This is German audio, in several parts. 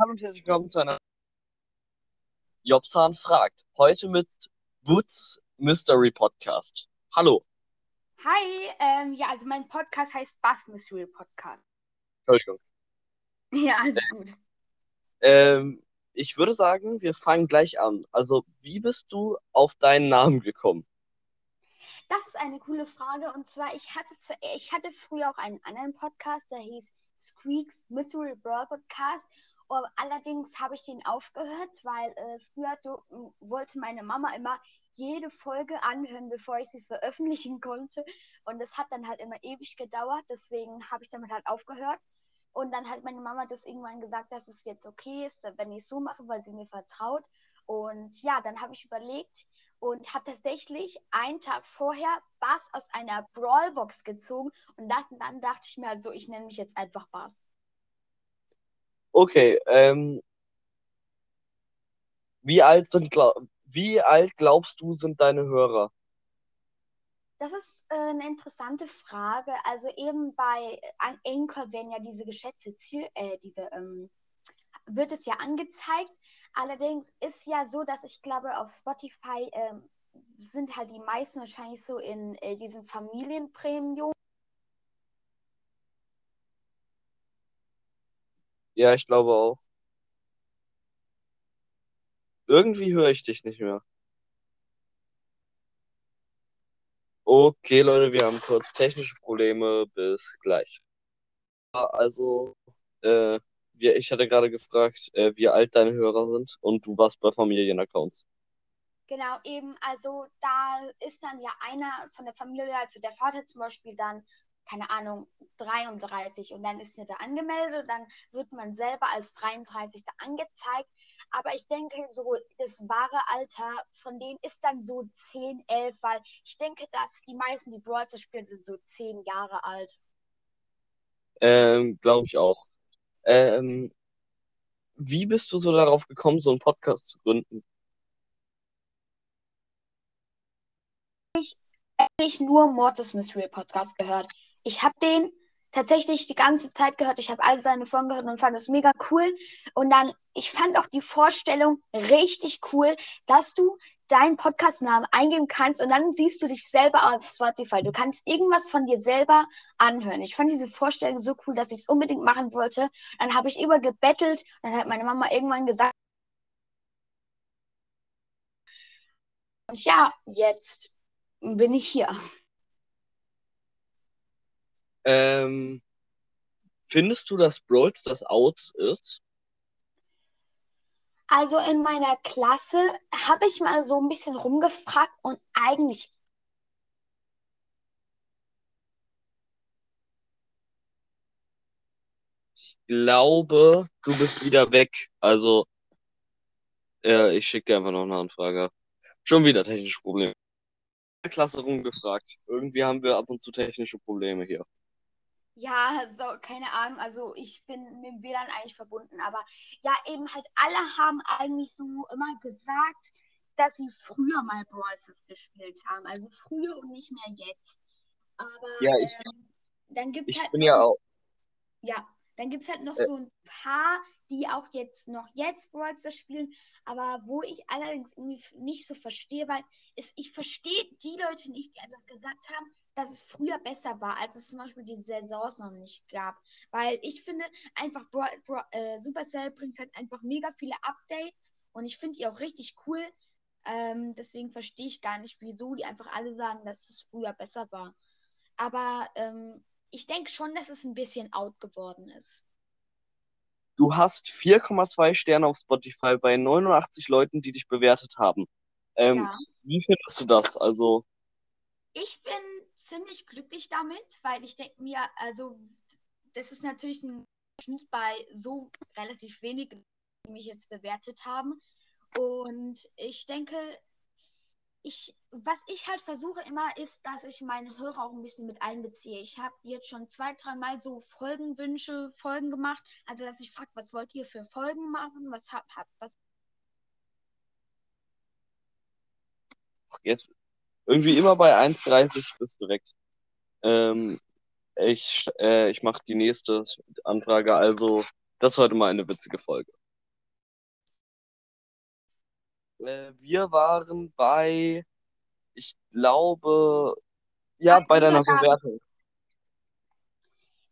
Hallo und herzlich willkommen zu einer Jobsan fragt. Heute mit Woods Mystery Podcast. Hallo. Hi, ähm, ja, also mein Podcast heißt Bass Mystery Podcast. Entschuldigung. Ja, alles gut. Ähm, ich würde sagen, wir fangen gleich an. Also, wie bist du auf deinen Namen gekommen? Das ist eine coole Frage. Und zwar, ich hatte, zu, ich hatte früher auch einen anderen Podcast, der hieß Squeaks Mystery Brawl Podcast. Aber allerdings habe ich den aufgehört, weil äh, früher do, wollte meine Mama immer jede Folge anhören, bevor ich sie veröffentlichen konnte. Und das hat dann halt immer ewig gedauert. Deswegen habe ich damit halt aufgehört. Und dann hat meine Mama das irgendwann gesagt, dass es jetzt okay ist, wenn ich es so mache, weil sie mir vertraut. Und ja, dann habe ich überlegt und habe tatsächlich einen Tag vorher Bass aus einer Brawlbox gezogen. Und dann, dann dachte ich mir halt so, ich nenne mich jetzt einfach Bass. Okay, ähm, wie alt sind, wie alt glaubst du, sind deine Hörer? Das ist äh, eine interessante Frage. Also eben bei Anchor werden ja diese geschätzte Ziel, äh, diese, ähm, wird es ja angezeigt. Allerdings ist ja so, dass ich glaube, auf Spotify ähm, sind halt die meisten wahrscheinlich so in äh, diesem Familienpremium. Ja, ich glaube auch. Irgendwie höre ich dich nicht mehr. Okay, Leute, wir haben kurz technische Probleme. Bis gleich. Also, äh, wir, ich hatte gerade gefragt, äh, wie alt deine Hörer sind und du warst bei Familienaccounts. Genau, eben, also da ist dann ja einer von der Familie, also der Vater zum Beispiel dann keine Ahnung, 33 und dann ist er da angemeldet und dann wird man selber als 33 da angezeigt. Aber ich denke, so das wahre Alter von denen ist dann so 10, 11, weil ich denke, dass die meisten, die Brawl spielen, sind so 10 Jahre alt. Ähm, glaube ich auch. Ähm, wie bist du so darauf gekommen, so einen Podcast zu gründen? Ich habe nur Mortis Mystery Podcast gehört. Ich habe den tatsächlich die ganze Zeit gehört. Ich habe all seine Folgen gehört und fand es mega cool. Und dann, ich fand auch die Vorstellung richtig cool, dass du deinen Podcast-Namen eingeben kannst und dann siehst du dich selber auf Spotify. Du kannst irgendwas von dir selber anhören. Ich fand diese Vorstellung so cool, dass ich es unbedingt machen wollte. Dann habe ich immer gebettelt. Dann hat meine Mama irgendwann gesagt, und ja, jetzt bin ich hier. Ähm, findest du, dass Brawl das out ist? Also in meiner Klasse habe ich mal so ein bisschen rumgefragt und eigentlich. Ich glaube, du bist wieder weg. Also, äh, ich schicke dir einfach noch eine Anfrage. Schon wieder technische Probleme. Klasse rumgefragt. Irgendwie haben wir ab und zu technische Probleme hier. Ja, so, keine Ahnung. Also ich bin mit dem WLAN eigentlich verbunden. Aber ja, eben halt alle haben eigentlich so immer gesagt, dass sie früher mal Brawl Stars gespielt haben. Also früher und nicht mehr jetzt. Aber ja, ich, ähm, dann gibt es halt. bin ja auch. Ja, dann gibt es halt noch äh, so ein paar, die auch jetzt noch jetzt Brawl Stars spielen, aber wo ich allerdings irgendwie nicht so verstehe, weil es, ich verstehe die Leute nicht, die einfach gesagt haben, dass es früher besser war, als es zum Beispiel die Saisons noch nicht gab. Weil ich finde einfach, Bra Bra äh, Supercell bringt halt einfach mega viele Updates und ich finde die auch richtig cool. Ähm, deswegen verstehe ich gar nicht, wieso die einfach alle sagen, dass es früher besser war. Aber ähm, ich denke schon, dass es ein bisschen out geworden ist. Du hast 4,2 Sterne auf Spotify bei 89 Leuten, die dich bewertet haben. Ähm, ja. Wie findest du das? Also. Ich bin ziemlich glücklich damit, weil ich denke mir, also das ist natürlich ein Schnitt bei so relativ wenigen, die mich jetzt bewertet haben. Und ich denke, ich, was ich halt versuche immer, ist, dass ich meine Hörer auch ein bisschen mit einbeziehe. Ich habe jetzt schon zwei, dreimal so Folgenwünsche, Folgen gemacht. Also, dass ich frage, was wollt ihr für Folgen machen? Was habt, hab, was. Jetzt irgendwie immer bei 1,30 bist du weg. Ähm, ich äh, ich mache die nächste Anfrage. Also, das war heute mal eine witzige Folge. Äh, wir waren bei, ich glaube, ja, bei deiner Bewertung.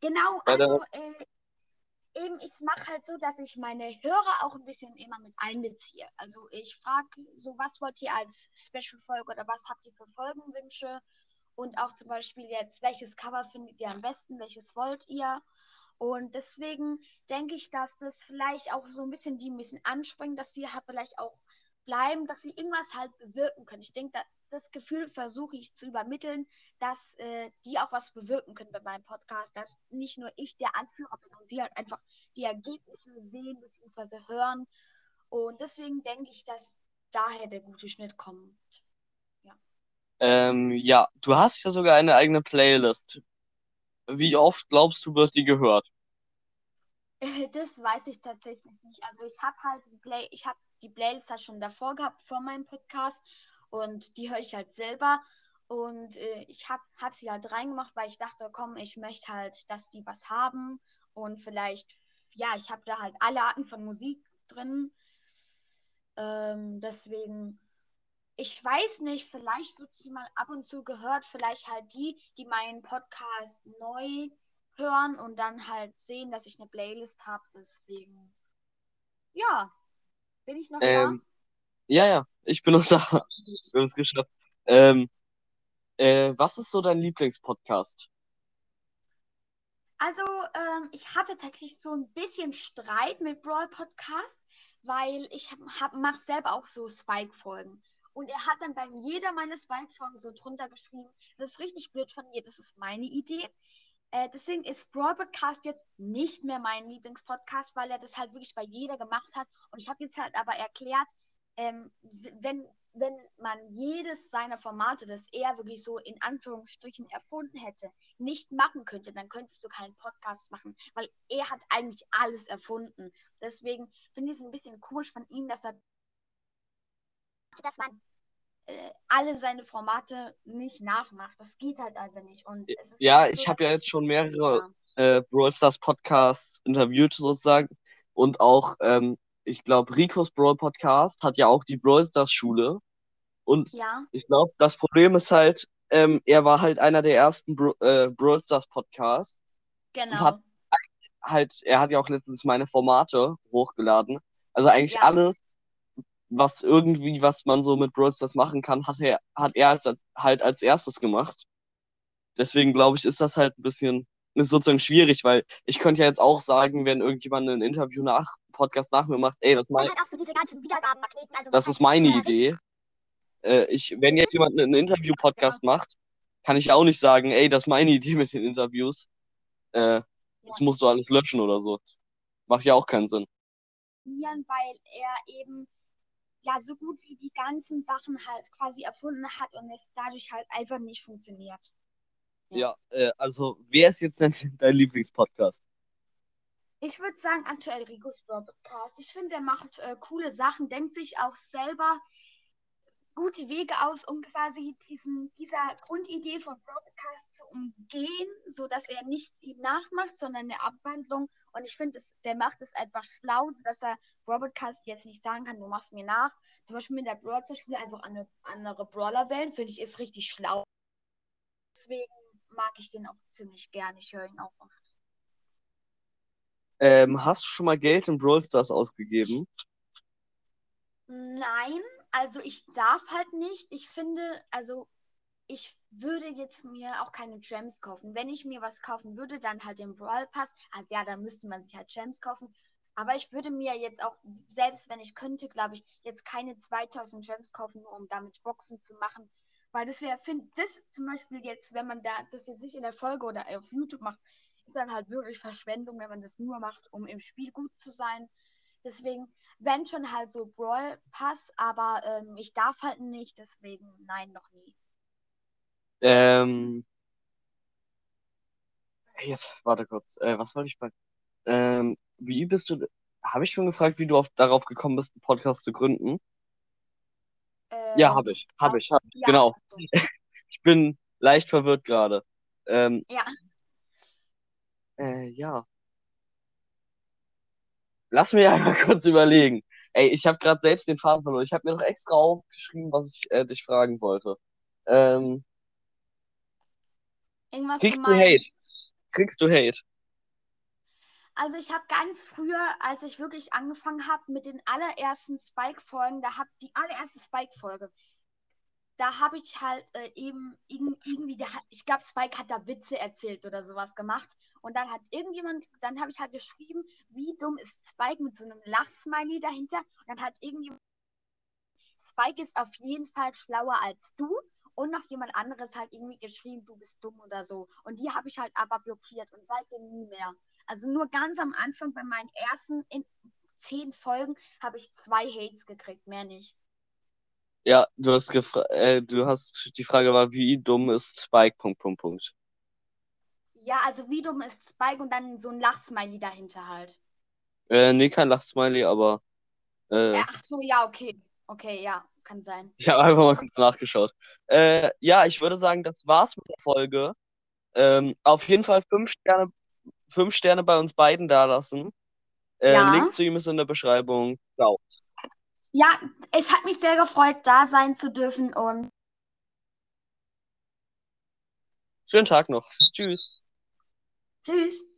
Genau, bei also äh, eben, ich mache halt so, dass ich meine Hörer auch ein bisschen immer mit einbeziehe. Also ich frage so, was wollt ihr als Special-Folge oder was habt ihr für Folgenwünsche? Und auch zum Beispiel jetzt, welches Cover findet ihr am besten, welches wollt ihr? Und deswegen denke ich, dass das vielleicht auch so ein bisschen die ein bisschen anspringen, dass sie halt vielleicht auch bleiben, dass sie irgendwas halt bewirken können. Ich denke, das Gefühl versuche ich zu übermitteln, dass äh, die auch was bewirken können bei meinem Podcast, dass nicht nur ich der Anführer bin und sie halt einfach die Ergebnisse sehen bzw. hören. Und deswegen denke ich, dass daher der gute Schnitt kommt. Ähm, ja, du hast ja sogar eine eigene Playlist. Wie oft glaubst du, wird die gehört? Das weiß ich tatsächlich nicht. Also ich habe halt die Play ich habe die Playlist halt schon davor gehabt vor meinem Podcast und die höre ich halt selber und äh, ich habe hab sie halt reingemacht, weil ich dachte, komm, ich möchte halt, dass die was haben und vielleicht, ja, ich habe da halt alle Arten von Musik drin. Ähm, deswegen, ich weiß nicht, vielleicht wird sie mal ab und zu gehört, vielleicht halt die, die meinen Podcast neu hören und dann halt sehen, dass ich eine Playlist habe. Deswegen, ja, bin ich noch Ähm, ja, ja, ich bin noch da. Wir haben es geschafft. Ähm, äh, was ist so dein Lieblingspodcast? Also, ähm, ich hatte tatsächlich so ein bisschen Streit mit Brawl Podcast, weil ich mache selber auch so Spike-Folgen. Und er hat dann bei jeder meiner Spike-Folgen so drunter geschrieben, das ist richtig blöd von mir, das ist meine Idee. Äh, deswegen ist Brawl Podcast jetzt nicht mehr mein Lieblingspodcast, weil er das halt wirklich bei jeder gemacht hat. Und ich habe jetzt halt aber erklärt, ähm, wenn, wenn man jedes seiner Formate, das er wirklich so in Anführungsstrichen erfunden hätte, nicht machen könnte, dann könntest du keinen Podcast machen, weil er hat eigentlich alles erfunden. Deswegen finde ich es ein bisschen komisch von ihm, dass er, dass man äh, alle seine Formate nicht nachmacht. Das geht halt einfach nicht. Und Ja, so, ich habe ja jetzt schon mehrere äh, Brawl Stars Podcasts interviewt sozusagen und auch, ähm, ich glaube, Ricos Brawl Podcast hat ja auch die Brawl Stars Schule und Ja, ich glaube, das Problem ist halt, ähm, er war halt einer der ersten Bro äh, Brawl Stars Podcasts genau. hat- halt, er hat ja auch letztens meine Formate hochgeladen. Also eigentlich Ja. alles, was irgendwie, was man so mit Brawl Stars machen kann, hat er, hat er als, halt als erstes gemacht. Deswegen glaube ich, ist das halt ein bisschen, ist sozusagen schwierig, weil ich könnte ja jetzt auch sagen, wenn irgendjemand ein Interview nach, Podcast nach mir macht, ey, das, ist mein, halt so. Also das ist meine Idee. Äh, ich, wenn jetzt jemand einen Interview-Podcast macht, kann ich ja auch nicht sagen, ey, das ist meine Idee mit den Interviews. Äh, das Ja. musst du alles löschen oder so. Macht ja auch keinen Sinn. weil er eben ja so gut wie die ganzen Sachen halt quasi erfunden hat und es dadurch halt einfach nicht funktioniert. Ja, äh, also wer ist jetzt denn dein Lieblingspodcast? Ich würde sagen, aktuell Brawl Podcast. Ich finde, er macht äh, coole Sachen, denkt sich auch selber gute Wege aus, um quasi diesen, dieser Grundidee von Brawl Podcast zu umgehen, sodass er nicht ihn nachmacht, sondern eine Abwandlung. Und ich finde, der macht es einfach schlau, sodass er Brawl Podcast jetzt nicht sagen kann, du machst mir nach. Zum Beispiel mit der Brawl Schule einfach eine andere Brawler wählen, finde ich, ist richtig schlau. Deswegen mag ich den auch ziemlich gern. Ich höre ihn auch oft. Ähm, hast du schon mal Geld in Brawl Stars ausgegeben? Nein, also ich darf halt nicht. Ich finde, also ich würde jetzt mir auch keine Gems kaufen. Wenn ich mir was kaufen würde, dann halt den Brawl Pass. Also ja, da müsste man sich halt Gems kaufen. Aber ich würde mir jetzt auch, selbst wenn ich könnte, glaube ich, jetzt keine 2000 Gems kaufen, nur um damit Boxen zu machen. Weil das wäre, finde das zum Beispiel jetzt, wenn man da das jetzt nicht in der Folge oder auf YouTube macht, ist dann halt wirklich Verschwendung, wenn man das nur macht, um im Spiel gut zu sein. Deswegen, wenn schon halt so Brawl Pass, aber ähm, ich darf halt nicht, deswegen nein, noch nie. Ähm, jetzt, warte kurz. Äh, was wollte ich bei? Ähm, wie bist du? Habe ich schon gefragt, wie du auf, darauf gekommen bist, einen Podcast zu gründen? Ja, Ähm, habe ich. Habe ich, hab ich. ja, Genau. Ich bin leicht verwirrt gerade. Ähm, Ja, äh, ja. Lass mir einmal kurz überlegen. Ey, ich habe gerade selbst den Faden verloren. Ich habe mir noch extra aufgeschrieben, was ich äh, dich fragen wollte. Ähm, Irgendwas kriegst du. Hate? Kriegst du Hate? Also ich habe ganz früher, als ich wirklich angefangen habe mit den allerersten Spike-Folgen, da hab die allererste Spike-Folge, da habe ich halt äh, eben irg- irgendwie, der ich glaube, Spike hat da Witze erzählt oder sowas gemacht. Und dann hat irgendjemand, dann habe ich halt geschrieben, wie dumm ist Spike mit so einem Lachsmiley dahinter. Und dann hat irgendjemand, Spike ist auf jeden Fall schlauer als du. Und noch jemand anderes halt irgendwie geschrieben, du bist dumm oder so. Und die habe ich halt aber blockiert und seitdem nie mehr. Also nur ganz am Anfang bei meinen ersten zehn Folgen habe ich zwei Hates gekriegt, mehr nicht. Ja, du hast äh, du hast die Frage war, wie dumm ist Spike? Punkt, Punkt, Punkt. Ja, also wie dumm ist Spike und dann so ein Lachsmiley dahinter halt. Äh, nee, kein Lachsmiley, aber äh, Ja, ach so, ja, okay. Okay, ja, kann sein. ich habe einfach mal kurz nachgeschaut. Äh, ja, ich würde sagen, das war's mit der Folge. Ähm, auf jeden Fall fünf Sterne, fünf Sterne bei uns beiden dalassen. Äh, Ja. Link zu ihm ist in der Beschreibung. Ciao. Ja, es hat mich sehr gefreut, da sein zu dürfen und Schönen Tag noch. Tschüss. tschüss.